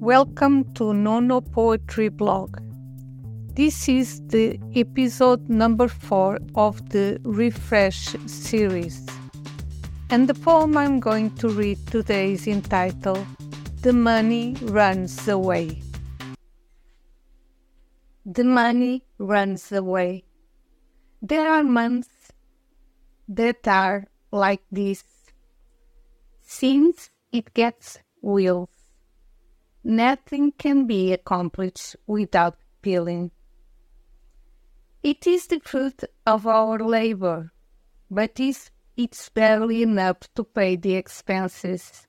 Welcome to Nonô Poetry Blog. This is the episode number four of the Refresh series. And the poem I'm going to read today is entitled The Money Runs Away. The money runs away. There are months that are like this. Since it gets wheels Nothing can be accomplished without feeling. It is the fruit of our labor, but it's, it's barely enough to pay the expenses.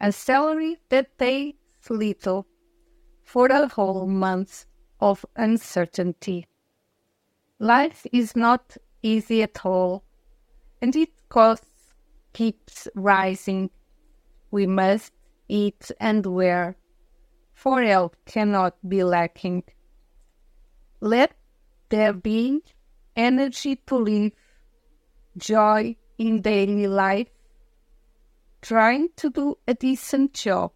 A salary that pays little for a whole month of uncertainty. Life is not easy at all, and its cost keeps rising. We must eat, and wear, for health cannot be lacking. Let there be energy to live, joy in daily life, trying to do a decent job,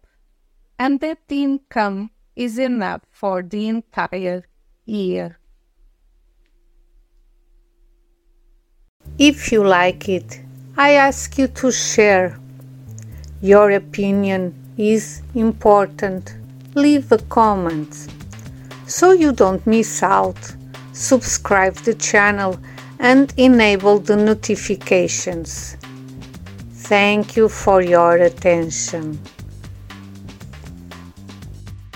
and that the income is enough for the entire year. If you like it, I ask you to share your opinion is important. Leave a comment. So you don't miss out, subscribe the channel and enable the notifications. Thank you for your attention.